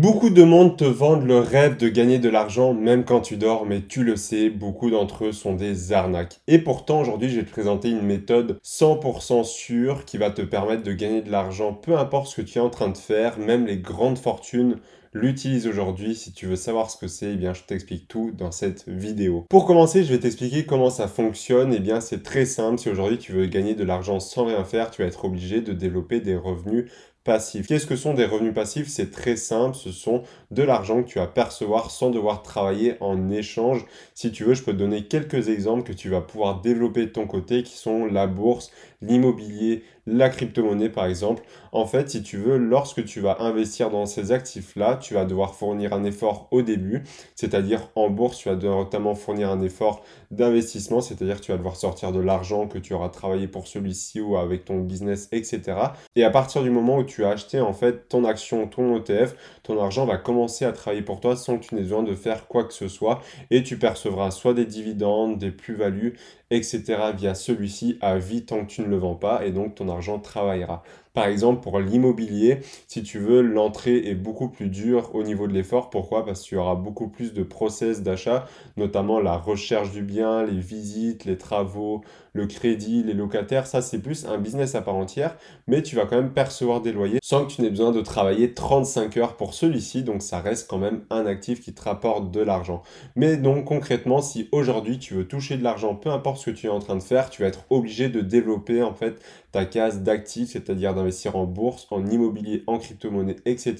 Beaucoup de monde te vendent le rêve de gagner de l'argent même quand tu dors, mais tu le sais, beaucoup d'entre eux sont des arnaques. Et pourtant, aujourd'hui, je vais te présenter une méthode 100% sûre qui va te permettre de gagner de l'argent, peu importe ce que tu es en train de faire, même les grandes fortunes l'utilisent aujourd'hui. Si tu veux savoir ce que c'est, eh bien, je t'explique tout dans cette vidéo. Pour commencer, je vais t'expliquer comment ça fonctionne. Eh bien, c'est très simple. Si aujourd'hui tu veux gagner de l'argent sans rien faire, tu vas être obligé de développer des revenus passifs. Qu'est-ce que sont des revenus passifs? C'est très simple, ce sont de l'argent que tu vas percevoir sans devoir travailler en échange. Si tu veux, je peux te donner quelques exemples que tu vas pouvoir développer de ton côté qui sont la bourse, l'immobilier, la crypto-monnaie par exemple. En fait, si tu veux, lorsque tu vas investir dans ces actifs-là, tu vas devoir fournir un effort au début, c'est-à-dire en bourse, tu vas notamment fournir un effort d'investissement, c'est-à-dire tu vas devoir sortir de l'argent que tu auras travaillé pour celui-ci ou avec ton business, etc. Et à partir du moment où tu as acheté en fait ton action, ton ETF, ton argent va commencer à travailler pour toi sans que tu n'aies besoin de faire quoi que ce soit et tu percevras soit des dividendes, des plus-values, etc. via celui-ci à vie tant que tu ne le vends pas et donc ton argent travaillera. Par exemple, pour l'immobilier, si tu veux, l'entrée est beaucoup plus dure au niveau de l'effort. Pourquoi? Parce qu'il y aura beaucoup plus de process d'achat, notamment la recherche du bien, les visites, les travaux, le crédit, les locataires. Ça, c'est plus un business à part entière, mais tu vas quand même percevoir des loyers sans que tu n'aies besoin de travailler 35 heures pour celui-ci. Donc, ça reste quand même un actif qui te rapporte de l'argent. Mais donc, concrètement, si aujourd'hui tu veux toucher de l'argent, peu importe ce que tu es en train de faire, tu vas être obligé de développer en fait ta case d'actifs, c'est-à-dire d'investir en bourse, en immobilier, en crypto-monnaie, etc.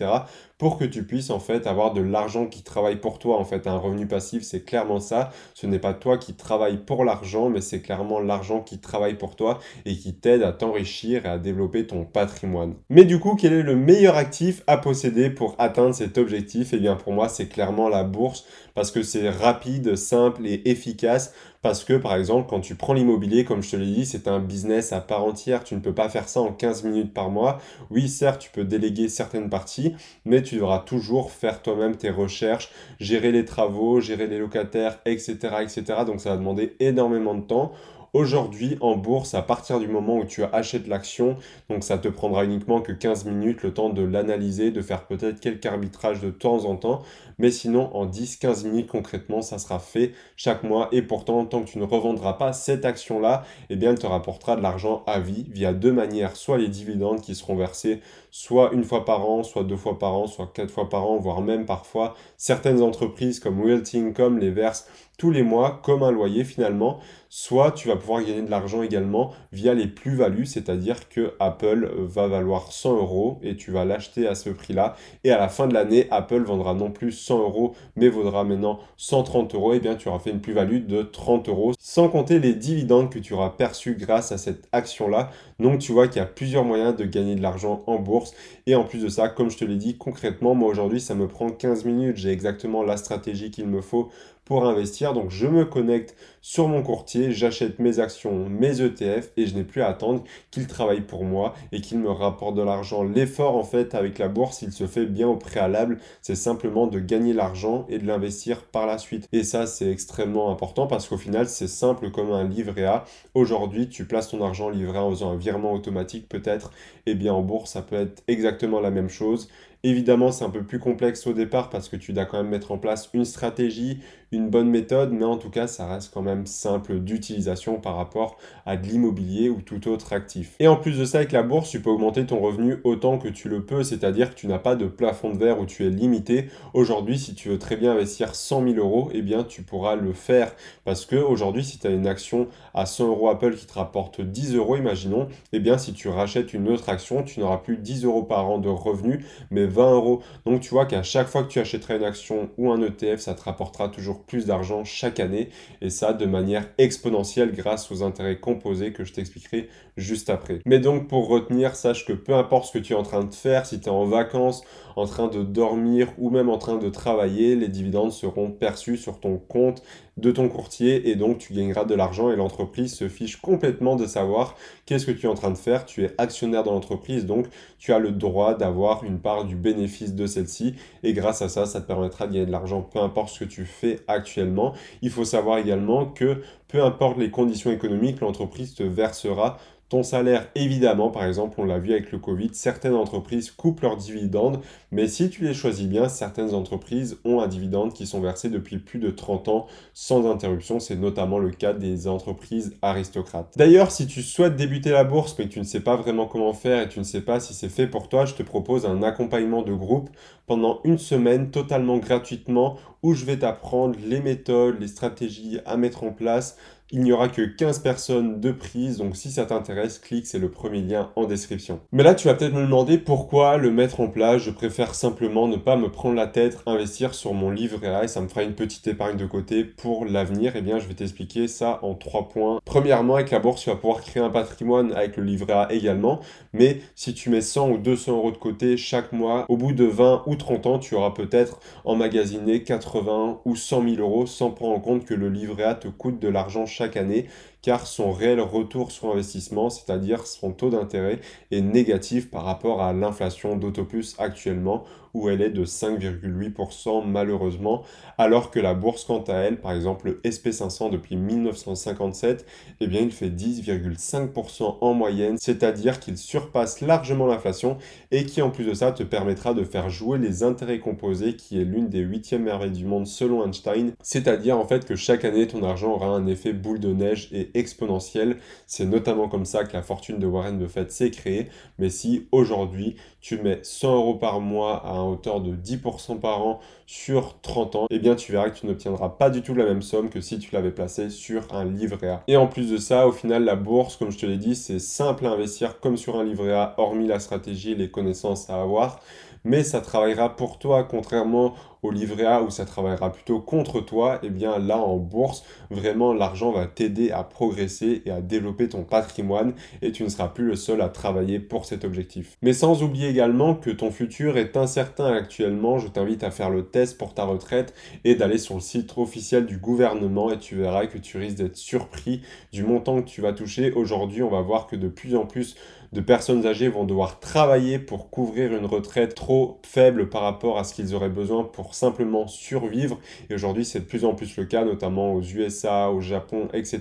pour que tu puisses en fait avoir de l'argent qui travaille pour toi. En fait, un revenu passif, c'est clairement ça. Ce n'est pas toi qui travaille pour l'argent, mais c'est clairement l'argent qui travaille pour toi et qui t'aide à t'enrichir et à développer ton patrimoine. Mais du coup, quel est le meilleur actif à posséder pour atteindre cet objectif? Eh bien, pour moi, c'est clairement la bourse parce que c'est rapide, simple et efficace. Parce que, par exemple, quand tu prends l'immobilier, comme je te l'ai dit, c'est un business à part entière. Tu ne peux pas faire ça en 15 minutes par mois. Oui, certes, tu peux déléguer certaines parties, mais tu devras toujours faire toi-même tes recherches, gérer les travaux, gérer les locataires, etc., etc. Donc, ça va demander énormément de temps. Aujourd'hui, en bourse, à partir du moment où tu achètes l'action, donc ça te prendra uniquement que 15 minutes, le temps de l'analyser, de faire peut-être quelques arbitrages de temps en temps, mais sinon en 10-15 minutes concrètement, ça sera fait chaque mois. Et pourtant, tant que tu ne revendras pas cette action-là, eh bien, elle te rapportera de l'argent à vie via deux manières, soit les dividendes qui seront versés soit une fois par an, soit deux fois par an, soit quatre fois par an, voire même parfois certaines entreprises comme Realty Income les versent tous les mois comme un loyer finalement, soit tu vas pouvoir gagner de l'argent également via les plus-values, c'est-à-dire que Apple va valoir 100 euros et tu vas l'acheter à ce prix-là. Et à la fin de l'année, Apple vendra non plus 100 euros mais vaudra maintenant 130 euros, et bien tu auras fait une plus-value de 30 euros. Sans compter les dividendes que tu auras perçus grâce à cette action-là. Donc tu vois qu'il y a plusieurs moyens de gagner de l'argent en bourse. Et en plus de ça, comme je te l'ai dit concrètement, moi aujourd'hui ça me prend 15 minutes, j'ai exactement la stratégie qu'il me faut pour investir. Donc je me connecte sur mon courtier, j'achète mes actions, mes ETF et je n'ai plus à attendre qu'il travaille pour moi et qu'il me rapporte de l'argent. L'effort en fait avec la bourse, il se fait bien au préalable, c'est simplement de gagner l'argent et de l'investir par la suite. Et ça c'est extrêmement important parce qu'au final c'est simple comme un livret A. Aujourd'hui tu places ton argent livré A en faisant un virement automatique peut-être, et eh bien en bourse ça peut être exactement la même chose. Évidemment, c'est un peu plus complexe au départ parce que tu dois quand même mettre en place une stratégie, une bonne méthode, mais en tout cas, ça reste quand même simple d'utilisation par rapport à de l'immobilier ou tout autre actif. Et en plus de ça, avec la bourse, tu peux augmenter ton revenu autant que tu le peux, c'est-à-dire que tu n'as pas de plafond de verre où tu es limité. Aujourd'hui, si tu veux très bien investir 100 000 euros, eh bien, tu pourras le faire parce que aujourd'hui, si tu as une action à 100 euros Apple qui te rapporte 10 euros, imaginons, eh bien, si tu rachètes une autre action, tu n'auras plus 10 euros par an de revenus, mais 20 euros. Donc tu vois qu'à chaque fois que tu achèteras une action ou un ETF, ça te rapportera toujours plus d'argent chaque année et ça de manière exponentielle grâce aux intérêts composés que je t'expliquerai juste après. Mais donc pour retenir, sache que peu importe ce que tu es en train de faire, si tu es en vacances, en train de dormir ou même en train de travailler, les dividendes seront perçus sur ton compte de ton courtier et donc tu gagneras de l'argent et l'entreprise se fiche complètement de savoir qu'est-ce que tu es en train de faire. Tu es actionnaire dans l'entreprise donc tu as le droit d'avoir une part du bénéfice de celle-ci et grâce à ça, ça te permettra de gagner de l'argent peu importe ce que tu fais actuellement. Il faut savoir également que peu importe les conditions économiques, l'entreprise te versera ton salaire, évidemment, par exemple, on l'a vu avec le Covid, certaines entreprises coupent leurs dividendes, mais si tu les choisis bien, certaines entreprises ont un dividende qui sont versés depuis plus de 30 ans sans interruption. C'est notamment le cas des entreprises aristocrates. D'ailleurs, si tu souhaites débuter la bourse, mais que tu ne sais pas vraiment comment faire et tu ne sais pas si c'est fait pour toi, je te propose un accompagnement de groupe pendant une semaine totalement gratuitement où je vais t'apprendre les méthodes, les stratégies à mettre en place il n'y aura que 15 personnes de prise, donc si ça t'intéresse, clique, c'est le premier lien en description. Mais là, tu vas peut-être me demander pourquoi le mettre en place. Je préfère simplement ne pas me prendre la tête, investir sur mon livret A et ça me fera une petite épargne de côté pour l'avenir. Eh bien, je vais t'expliquer ça en trois points. Premièrement, avec la bourse, tu vas pouvoir créer un patrimoine avec le livret A également. Mais si tu mets 100 ou 200 euros de côté chaque mois, au bout de 20 ou 30 ans, tu auras peut-être emmagasiné 80 ou 100 000 euros sans prendre en compte que le livret A te coûte de l'argent chaque année car son réel retour sur investissement, c'est-à-dire son taux d'intérêt, est négatif par rapport à l'inflation d'Autopus actuellement, où elle est de 5,8% malheureusement, alors que la bourse quant à elle, par exemple le SP500 depuis 1957, eh bien il fait 10,5% en moyenne, c'est-à-dire qu'il surpasse largement l'inflation et qui en plus de ça te permettra de faire jouer les intérêts composés qui est l'une des huitièmes merveilles du monde selon Einstein, c'est-à-dire en fait que chaque année ton argent aura un effet boule de neige et exponentielle. C'est notamment comme ça que la fortune de Warren Buffett s'est créée. Mais si aujourd'hui tu mets 100 euros par mois à hauteur de 10% par an sur 30 ans, eh bien tu verras que tu n'obtiendras pas du tout la même somme que si tu l'avais placé sur un livret A. Et en plus de ça, au final, la bourse, comme je te l'ai dit, c'est simple à investir comme sur un livret A, hormis la stratégie et les connaissances à avoir mais ça travaillera pour toi, contrairement au livret A où ça travaillera plutôt contre toi, et eh bien là en bourse, vraiment l'argent va t'aider à progresser et à développer ton patrimoine et tu ne seras plus le seul à travailler pour cet objectif. Mais sans oublier également que ton futur est incertain actuellement, je t'invite à faire le test pour ta retraite et d'aller sur le site officiel du gouvernement et tu verras que tu risques d'être surpris du montant que tu vas toucher. Aujourd'hui, on va voir que de plus en plus de personnes âgées vont devoir travailler pour couvrir une retraite trop faible par rapport à ce qu'ils auraient besoin pour simplement survivre. Et aujourd'hui, c'est de plus en plus le cas, notamment aux USA, au Japon, etc.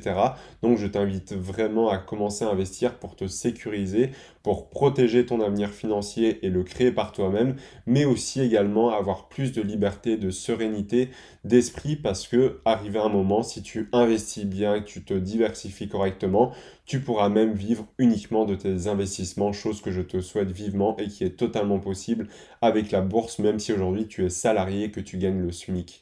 Donc, je t'invite vraiment à commencer à investir pour te sécuriser, pour protéger ton avenir financier et le créer par toi-même, mais aussi également avoir plus de liberté, de sérénité, d'esprit, parce que arrivé un moment, si tu investis bien, que tu te diversifies correctement, tu pourras même vivre uniquement de tes investissements, chose que je te souhaite vivement et qui est totalement possible avec la bourse, même si aujourd'hui tu es salarié, que tu gagnes le SMIC.